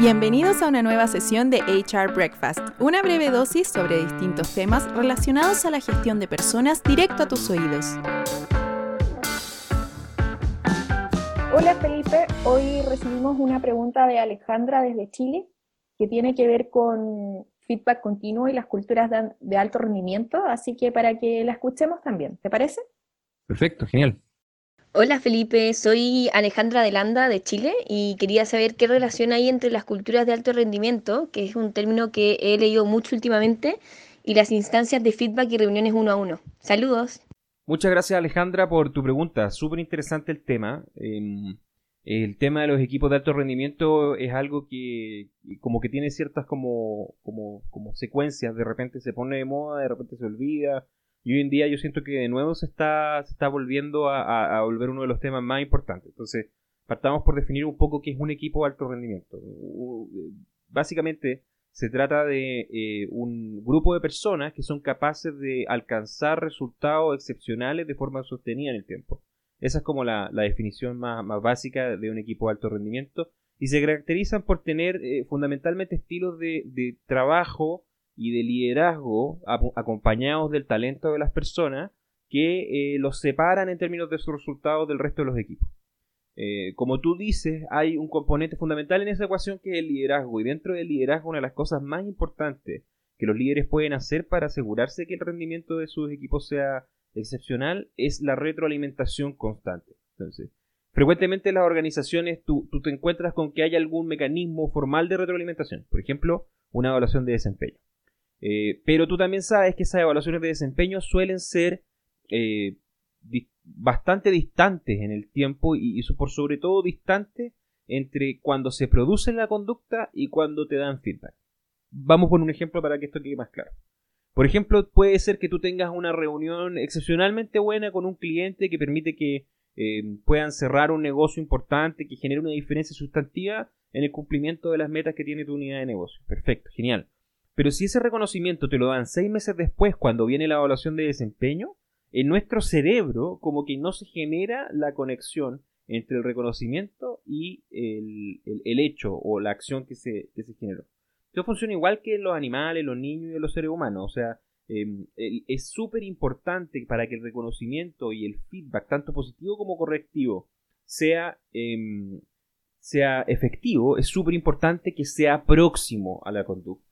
Bienvenidos a una nueva sesión de HR Breakfast, una breve dosis sobre distintos temas relacionados a la gestión de personas directo a tus oídos. Hola Felipe, hoy recibimos una pregunta de Alejandra desde Chile que tiene que ver con feedback continuo y las culturas de, alto rendimiento, así que para que la escuchemos también, ¿te parece? Perfecto, genial. Hola Felipe, soy Alejandra Delanda de Chile y quería saber qué relación hay entre las culturas de alto rendimiento, que es un término que he leído mucho últimamente, y las instancias de feedback y reuniones uno a uno. Saludos. Muchas gracias Alejandra por tu pregunta, súper interesante el tema. Em, el tema de los equipos de alto rendimiento es algo que como que tiene ciertas como, como, como secuencias, de repente se pone de moda, de repente se olvida, y hoy en día yo siento que de nuevo se está, se está volviendo a, volver uno de los temas más importantes. Entonces, partamos por definir un poco qué es un equipo de alto rendimiento. Básicamente, se trata de eh, un grupo de personas que son capaces de alcanzar resultados excepcionales de forma sostenida en el tiempo. Esa es como la, definición más, básica de un equipo de alto rendimiento. Y se caracterizan por tener eh, fundamentalmente estilos de, de trabajo y de liderazgo acompañados del talento de las personas que eh, los separan en términos de sus resultados del resto de los equipos. Eh, como tú dices, hay un componente fundamental en esa ecuación que es el liderazgo. Y dentro del liderazgo, una de las cosas más importantes que los líderes pueden hacer para asegurarse que el rendimiento de sus equipos sea excepcional es la retroalimentación constante. Entonces, frecuentemente en las organizaciones tú, tú te encuentras con que hay algún mecanismo formal de retroalimentación. Por ejemplo, una evaluación de desempeño. Eh, pero tú también sabes que esas evaluaciones de desempeño suelen ser eh, bastante distantes en el tiempo y, por sobre todo distantes entre cuando se produce la conducta y cuando te dan feedback. Vamos por un ejemplo para que esto quede más claro. Por ejemplo, puede ser que tú tengas una reunión excepcionalmente buena con un cliente que permite que eh, puedan cerrar un negocio importante, que genere una diferencia sustantiva en el cumplimiento de las metas que tiene tu unidad de negocio. Perfecto, genial. Pero si ese reconocimiento te lo dan seis meses después, cuando viene la evaluación de desempeño, en nuestro cerebro como que no se genera la conexión entre el reconocimiento y el, hecho o la acción que se, que se generó. Esto funciona igual que en los animales, los niños y los seres humanos. O sea, em, es súper importante para que el reconocimiento y el feedback, tanto positivo como correctivo, sea, em, sea efectivo, es súper importante que sea próximo a la conducta.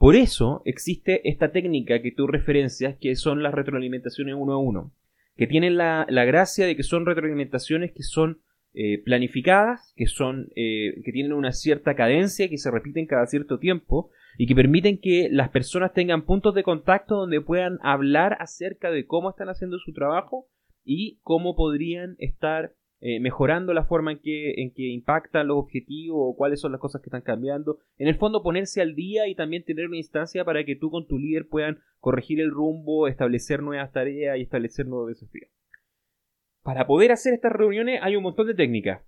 Por eso existe esta técnica que tú referencias, que son las retroalimentaciones uno a uno, que tienen la, gracia de que son retroalimentaciones que son eh, planificadas, que son eh, que tienen una cierta cadencia, que se repiten cada cierto tiempo y que permiten que las personas tengan puntos de contacto donde puedan hablar acerca de cómo están haciendo su trabajo y cómo podrían estar eh, mejorando la forma en que, en que impactan los objetivos o cuáles son las cosas que están cambiando. En el fondo ponerse al día y también tener una instancia para que tú con tu líder puedan corregir el rumbo, establecer nuevas tareas y establecer nuevos desafíos. Para poder hacer estas reuniones hay un montón de técnicas.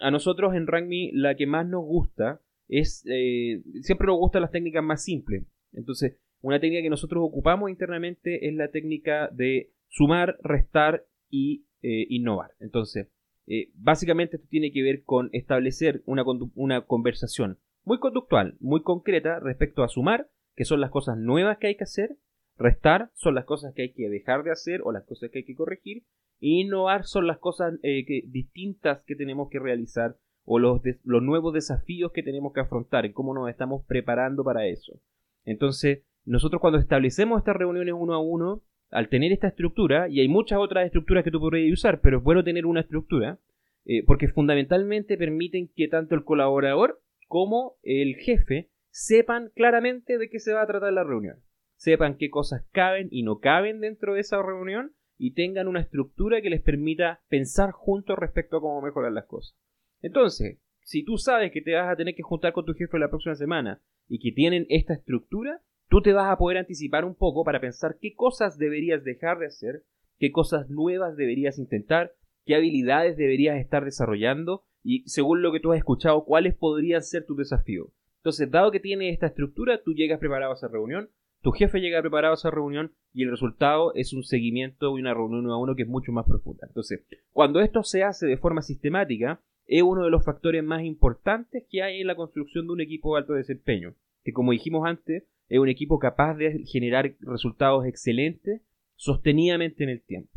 A nosotros en RANKME la que más nos gusta es, eh, siempre nos gustan las técnicas más simples. Entonces, una técnica que nosotros ocupamos internamente es la técnica de sumar, restar y eh, innovar. Entonces, eh, básicamente esto tiene que ver con establecer una, una conversación muy conductual, muy concreta respecto a sumar, que son las cosas nuevas que hay que hacer, restar son las cosas que hay que dejar de hacer o las cosas que hay que corregir, y innovar son las cosas eh, distintas que tenemos que realizar o los, los nuevos desafíos que tenemos que afrontar y cómo nos estamos preparando para eso. Entonces, nosotros cuando establecemos estas reuniones uno a uno, al tener esta estructura, y hay muchas otras estructuras que tú podrías usar, pero es bueno tener una estructura, eh, porque fundamentalmente permiten que tanto el colaborador como el jefe sepan claramente de qué se va a tratar la reunión, sepan qué cosas caben y no caben dentro de esa reunión y tengan una estructura que les permita pensar juntos respecto a cómo mejorar las cosas. Entonces, si tú sabes que te vas a tener que juntar con tu jefe la próxima semana y que tienen esta estructura, tú te vas a poder anticipar un poco para pensar qué cosas deberías dejar de hacer, qué cosas nuevas deberías intentar, qué habilidades deberías estar desarrollando y según lo que tú has escuchado, cuáles podrían ser tus desafíos. Entonces, dado que tiene esta estructura, tú llegas preparado a esa reunión, tu jefe llega preparado a esa reunión y el resultado es un seguimiento y una reunión uno a uno que es mucho más profunda. Entonces, cuando esto se hace de forma sistemática, es uno de los factores más importantes que hay en la construcción de un equipo de alto desempeño, que como dijimos antes, es un equipo capaz de generar resultados excelentes sostenidamente en el tiempo.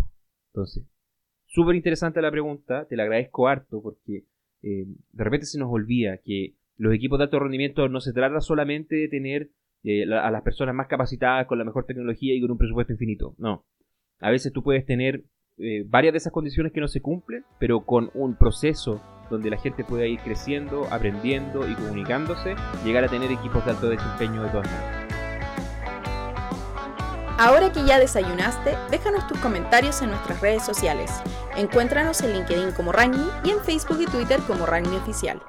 Entonces, súper interesante la pregunta, te la agradezco harto porque eh, de repente se nos olvida que los equipos de alto rendimiento no se trata solamente de tener eh, a las personas más capacitadas con la mejor tecnología y con un presupuesto infinito. No. A veces tú puedes tener eh, varias de esas condiciones que no se cumplen, pero con un proceso donde la gente pueda ir creciendo, aprendiendo y comunicándose, llegar a tener equipos de alto desempeño de todas maneras. Ahora que ya desayunaste, déjanos tus comentarios en nuestras redes sociales. Encuéntranos en LinkedIn como Ragni y en Facebook y Twitter como Ragni Oficial.